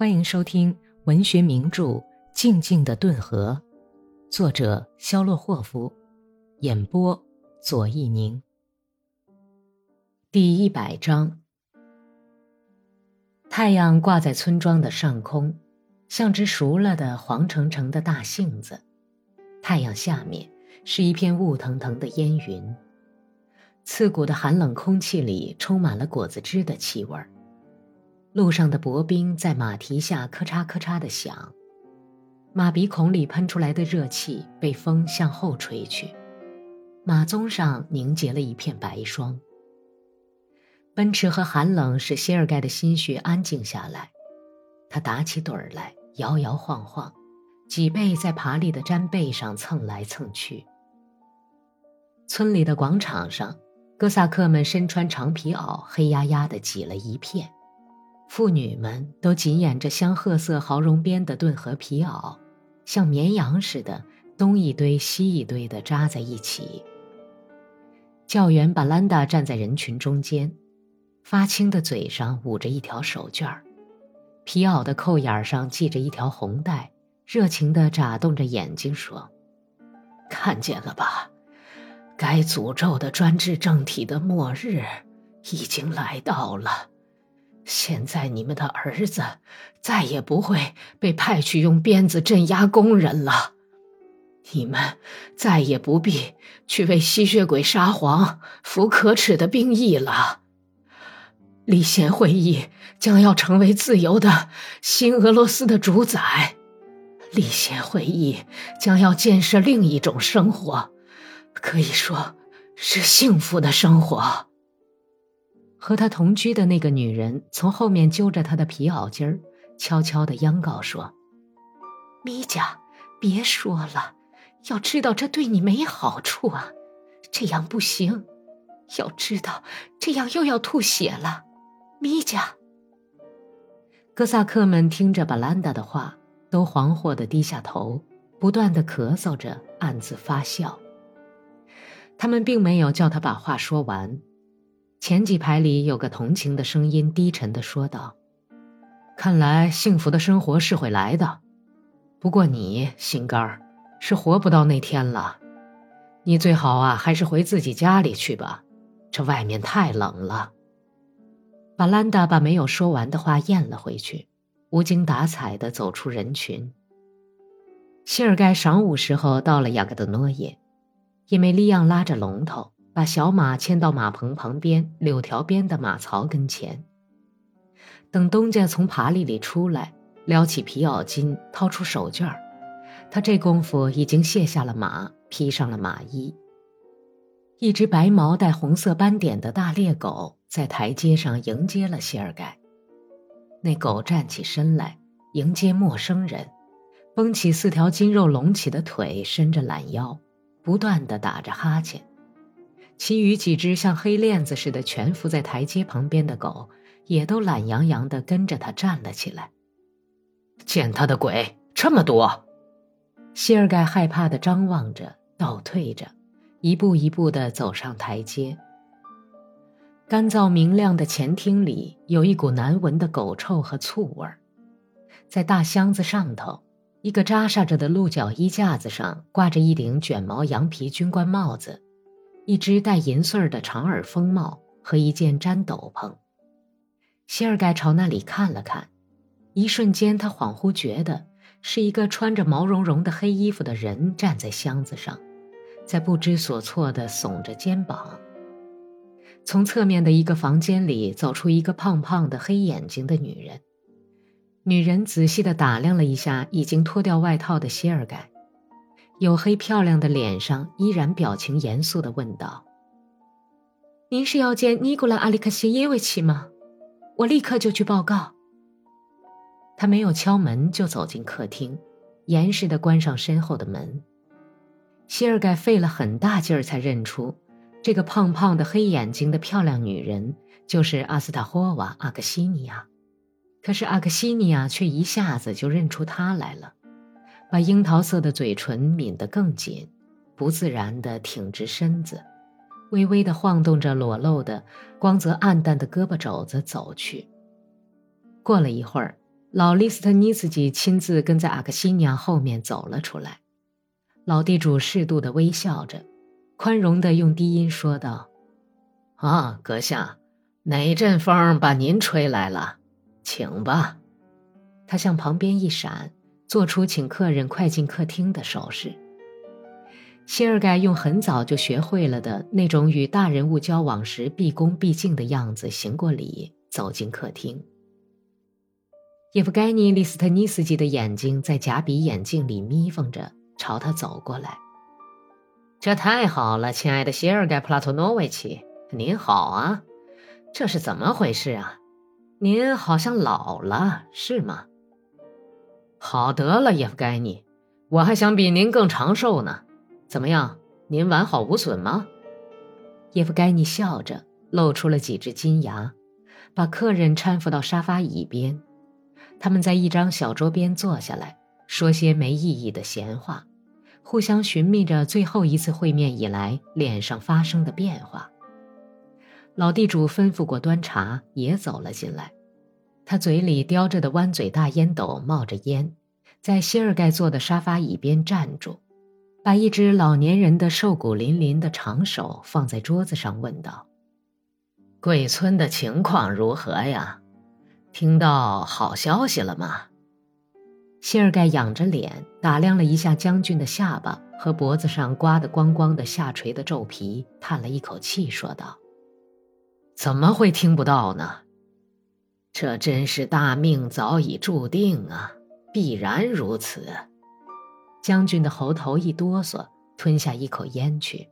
欢迎收听文学名著《静静的顿河》，作者肖洛霍夫，演播左一宁。第一百章。太阳挂在村庄的上空，像只熟了的黄澄澄的大杏子。太阳下面是一片雾腾腾的烟云，刺骨的寒冷空气里充满了果子汁的气味儿。路上的薄冰在马蹄下咔嚓咔嚓的响，马鼻孔里喷出来的热气被风向后吹去，马鬃上凝结了一片白霜。奔驰和寒冷使谢尔盖的心绪安静下来，他打起盹儿来，摇摇晃晃，脊背在爬犁的毡背上蹭来蹭去。村里的广场上，哥萨克们身穿长皮袄，黑压压的挤了一片。妇女们都紧掩着香褐色毫绒边的顿河皮袄，像绵羊似的东一堆西一堆的扎在一起。教员巴兰达站在人群中间，发青的嘴上捂着一条手绢儿，皮袄的扣眼上系着一条红带，热情地眨动着眼睛说：“看见了吧？该诅咒的专制政体的末日已经来到了。”现在你们的儿子再也不会被派去用鞭子镇压工人了，你们再也不必去为吸血鬼沙皇服可耻的兵役了。立宪会议将要成为自由的新俄罗斯的主宰，立宪会议将要建设另一种生活，可以说是幸福的生活。和他同居的那个女人从后面揪着他的皮袄襟儿，悄悄地央告说：“米迦，别说了，要知道这对你没好处啊，这样不行。要知道，这样又要吐血了。”米迦。哥萨克们听着巴兰达的话，都惶惑地低下头，不断地咳嗽着，暗自发笑。他们并没有叫他把话说完。前几排里有个同情的声音，低沉的说道：“看来幸福的生活是会来的，不过你心肝儿是活不到那天了。你最好啊，还是回自己家里去吧，这外面太冷了。”巴兰达把没有说完的话咽了回去，无精打采的走出人群。谢尔盖晌午时候到了雅各德诺耶，因为利昂拉着龙头。把小马牵到马棚旁边柳条边的马槽跟前。等东家从爬犁里出来，撩起皮袄巾，掏出手绢，他这功夫已经卸下了马，披上了马衣。一只白毛带红色斑点的大猎狗在台阶上迎接了谢尔盖。那狗站起身来迎接陌生人，绷起四条筋肉隆起的腿，伸着懒腰，不断的打着哈欠。其余几只像黑链子似的蜷伏在台阶旁边的狗，也都懒洋洋地跟着他站了起来。见他的鬼这么多！谢尔盖害怕地张望着，倒退着，一步一步地走上台阶。干燥明亮的前厅里有一股难闻的狗臭和醋味儿。在大箱子上头，一个扎煞着的鹿角衣架子上挂着一顶卷毛羊皮军官帽子。一只带银穗儿的长耳风帽和一件毡斗篷。谢尔盖朝那里看了看，一瞬间，他恍惚觉得是一个穿着毛茸茸的黑衣服的人站在箱子上，在不知所措地耸着肩膀。从侧面的一个房间里走出一个胖胖的、黑眼睛的女人。女人仔细地打量了一下已经脱掉外套的谢尔盖。黝黑漂亮的脸上依然表情严肃的问道：“您是要见尼古拉·阿里克谢耶维奇吗？我立刻就去报告。”他没有敲门就走进客厅，严实的关上身后的门。谢尔盖费了很大劲儿才认出，这个胖胖的、黑眼睛的漂亮女人就是阿斯塔霍娃·阿克西尼亚，可是阿克西尼亚却一下子就认出他来了。把樱桃色的嘴唇抿得更紧，不自然地挺直身子，微微地晃动着裸露的、光泽暗淡的胳膊肘子走去。过了一会儿，老利斯特尼斯基亲自跟在阿克西尼亚后面走了出来。老地主适度的微笑着，宽容的用低音说道：“啊，阁下，哪阵风把您吹来了？请吧。”他向旁边一闪，做出请客人快进客厅的手势。谢尔盖用很早就学会了的那种与大人物交往时毕恭毕敬的样子行过礼，走进客厅。叶夫盖尼·利斯特尼斯基的眼睛在假比眼镜里眯缝着，朝他走过来。这太好了，亲爱的谢尔盖·普拉托诺维奇，您好啊！这是怎么回事啊？您好像老了，是吗？好得了，叶夫盖尼，我还想比您更长寿呢。怎么样，您完好无损吗？叶夫盖尼笑着，露出了几只金牙，把客人搀扶到沙发椅边。他们在一张小桌边坐下来，说些没意义的闲话，互相寻觅着最后一次会面以来脸上发生的变化。老地主吩咐过端茶，也走了进来。他嘴里叼着的弯嘴大烟斗冒着烟，在谢尔盖坐的沙发椅边站住，把一只老年人的瘦骨嶙嶙的长手放在桌子上，问道：“贵村的情况如何呀？”听到好消息了吗？谢尔盖仰着脸打量了一下将军的下巴和脖子上刮得光光的下垂的皱皮，叹了一口气，说道：“怎么会听不到呢？这真是大命早已注定啊，必然如此。”将军的喉头一哆嗦，吞下一口烟去。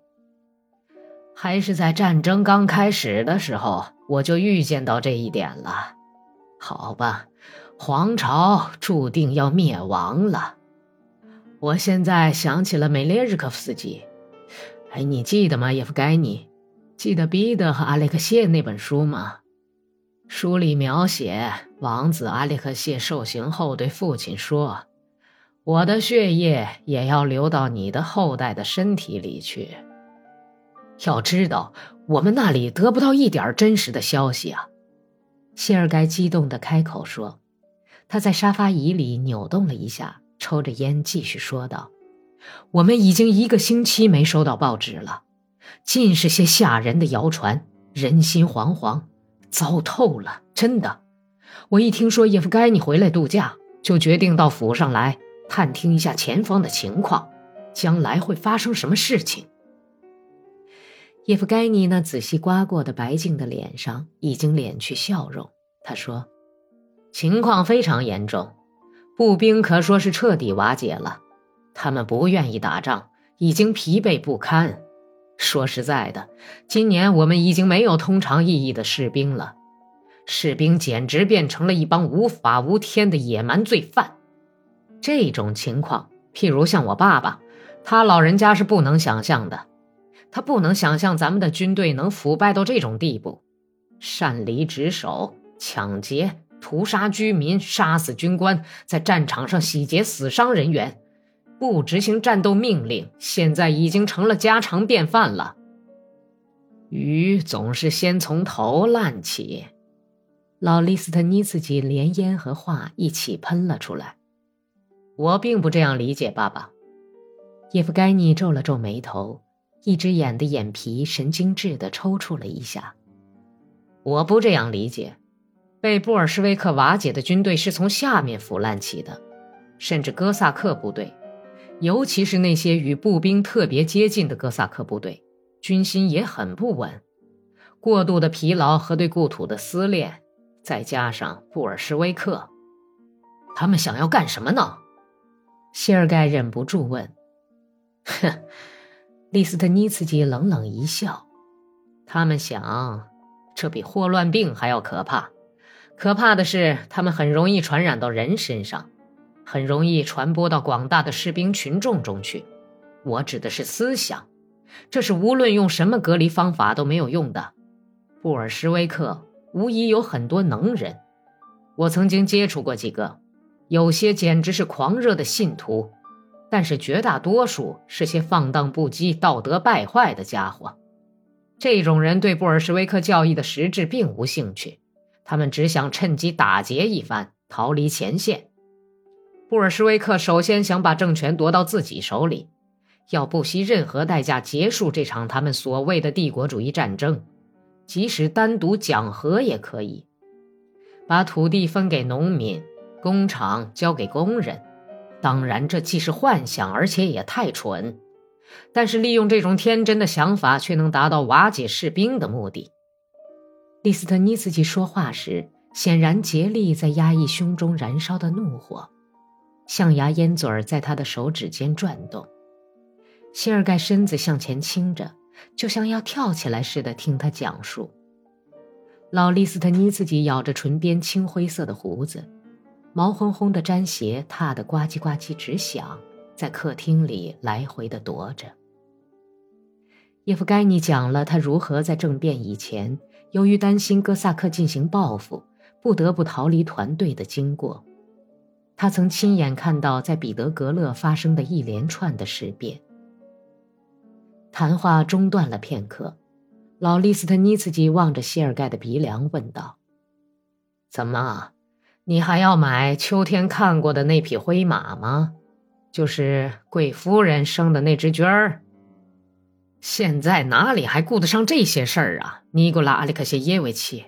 还是在战争刚开始的时候，我就预见到这一点了。好吧，皇朝注定要灭亡了。我现在想起了梅列日科夫斯基。哎，你记得吗，叶夫盖尼？记得彼得和阿列克谢那本书吗？书里描写王子阿列克谢受刑后对父亲说：“我的血液也要流到你的后代的身体里去。”要知道，我们那里得不到一点真实的消息啊。谢尔盖激动地开口说：“他在沙发椅里扭动了一下，抽着烟，继续说道：‘我们已经一个星期没收到报纸了，尽是些吓人的谣传，人心惶惶，糟透了！真的，我一听说叶夫盖尼回来度假，就决定到府上来探听一下前方的情况，将来会发生什么事情。’”叶夫盖尼那仔细刮过的白净的脸上已经敛去笑容。他说：“情况非常严重，步兵可说是彻底瓦解了。他们不愿意打仗，已经疲惫不堪。说实在的，今年我们已经没有通常意义的士兵了，士兵简直变成了一帮无法无天的野蛮罪犯。这种情况，譬如像我爸爸，他老人家是不能想象的。”他不能想象咱们的军队能腐败到这种地步，擅离职守、抢劫、屠杀居民、杀死军官，在战场上洗劫死伤人员，不执行战斗命令，现在已经成了家常便饭了。鱼总是先从头烂起，老利斯特尼茨基连烟和话一起喷了出来。我并不这样理解，爸爸。叶夫盖尼皱了皱眉头。一只眼的眼皮神经质地抽搐了一下。我不这样理解，被布尔什维克瓦解的军队是从下面腐烂起的，甚至哥萨克部队，尤其是那些与步兵特别接近的哥萨克部队，军心也很不稳。过度的疲劳和对故土的思念，再加上布尔什维克，他们想要干什么呢？谢尔盖忍不住问：“哼。”利斯特尼茨基冷冷一笑：“他们想，这比霍乱病还要可怕。可怕的是，他们很容易传染到人身上，很容易传播到广大的士兵群众中去。我指的是思想，这是无论用什么隔离方法都没有用的。布尔什维克无疑有很多能人，我曾经接触过几个，有些简直是狂热的信徒。”但是绝大多数是些放荡不羁、道德败坏的家伙。这种人对布尔什维克教义的实质并无兴趣，他们只想趁机打劫一番，逃离前线。布尔什维克首先想把政权夺到自己手里，要不惜任何代价结束这场他们所谓的帝国主义战争，即使单独讲和也可以。把土地分给农民，工厂交给工人。当然，这既是幻想，而且也太蠢。但是，利用这种天真的想法，却能达到瓦解士兵的目的。利斯特尼茨基说话时，显然竭力在压抑胸中燃烧的怒火，象牙烟嘴儿在他的手指间转动。谢尔盖身子向前倾着，就像要跳起来似的听他讲述。老利斯特尼茨基咬着唇边青灰色的胡子。毛烘烘的毡鞋踏得呱唧呱唧直响，在客厅里来回的踱着。叶夫盖尼讲了他如何在政变以前，由于担心哥萨克进行报复，不得不逃离团队的经过。他曾亲眼看到在彼得格勒发生的一连串的事变。谈话中断了片刻，老利斯特尼茨基望着谢尔盖的鼻梁问道：“怎么？”你还要买秋天看过的那匹灰马吗？就是贵夫人生的那只驹儿。现在哪里还顾得上这些事儿啊？尼古拉·阿里克谢耶维奇。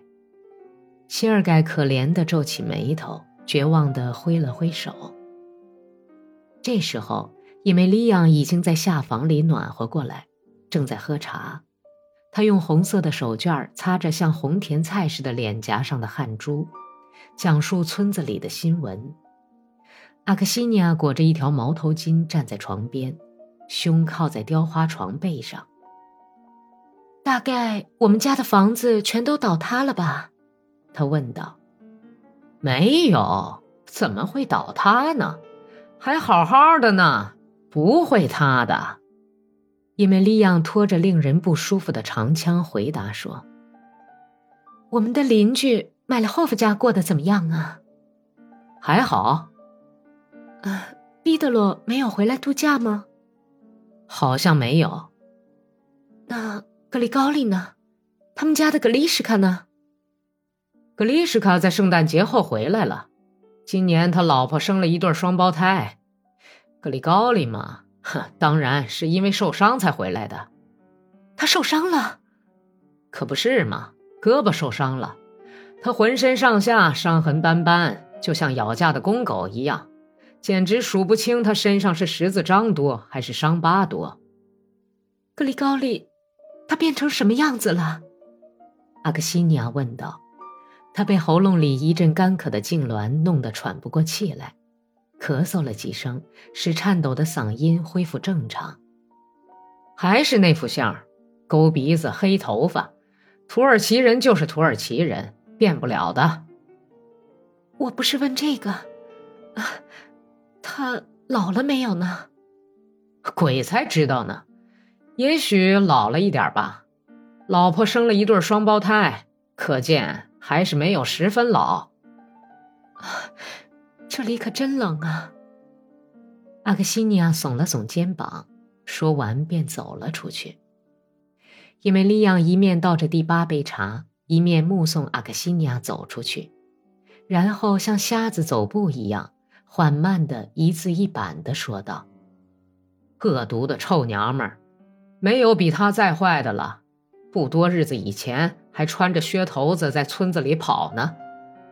谢尔盖可怜的皱起眉头，绝望的挥了挥手。这时候，伊梅利亚已经在下房里暖和过来，正在喝茶。他用红色的手绢擦着像红甜菜似的脸颊上的汗珠。讲述村子里的新闻。阿克西尼亚裹着一条毛头巾站在床边，胸靠在雕花床背上。大概我们家的房子全都倒塌了吧？他问道。没有，怎么会倒塌呢？还好好的呢，不会塌的。伊梅利亚拖着令人不舒服的长枪回答说：“我们的邻居。”麦列霍夫家过得怎么样啊？还好。呃，毕德罗没有回来度假吗？好像没有。那格里高利呢？他们家的格里什卡呢？格丽什卡在圣诞节后回来了。今年他老婆生了一对双胞胎。格里高利嘛，哼，当然是因为受伤才回来的。他受伤了？可不是嘛，胳膊受伤了。他浑身上下伤痕斑斑，就像咬架的公狗一样，简直数不清他身上是十字章多还是伤疤多。格里高利，他变成什么样子了？阿克西尼亚问道。他被喉咙里一阵干渴的痉挛弄得喘不过气来，咳嗽了几声，使颤抖的嗓音恢复正常。还是那副相，勾鼻子、黑头发，土耳其人就是土耳其人。变不了的。我不是问这个，啊，他老了没有呢？鬼才知道呢，也许老了一点吧。老婆生了一对双胞胎，可见还是没有十分老。这里可真冷啊！阿克西尼亚耸了耸肩膀，说完便走了出去。因为利昂一面倒着第八杯茶。一面目送阿克西尼亚走出去，然后像瞎子走步一样缓慢的一字一板的说道：“恶毒的臭娘们儿，没有比她再坏的了。不多日子以前还穿着靴头子在村子里跑呢，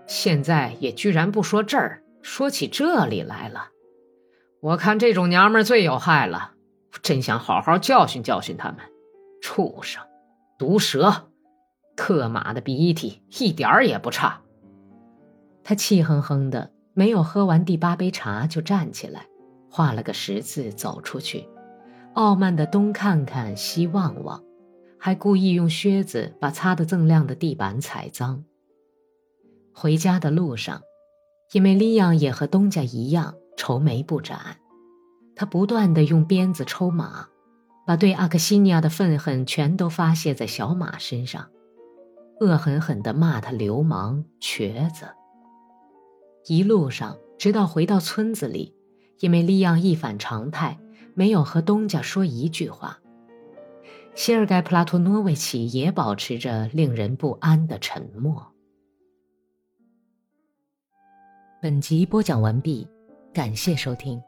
现在也居然不说这儿，说起这里来了。我看这种娘们最有害了，真想好好教训教训他们。畜生，毒蛇！”克马的鼻涕一点儿也不差。他气哼哼的，没有喝完第八杯茶就站起来，画了个十字走出去，傲慢的东看看西望望，还故意用靴子把擦得锃亮的地板踩脏。回家的路上，因为利昂也和东家一样愁眉不展，他不断的用鞭子抽马，把对阿克西尼亚的愤恨全都发泄在小马身上。恶狠狠地骂他流氓瘸子。一路上，直到回到村子里，因为利昂一反常态，没有和东家说一句话。谢尔盖·普拉托诺维奇也保持着令人不安的沉默。本集播讲完毕，感谢收听。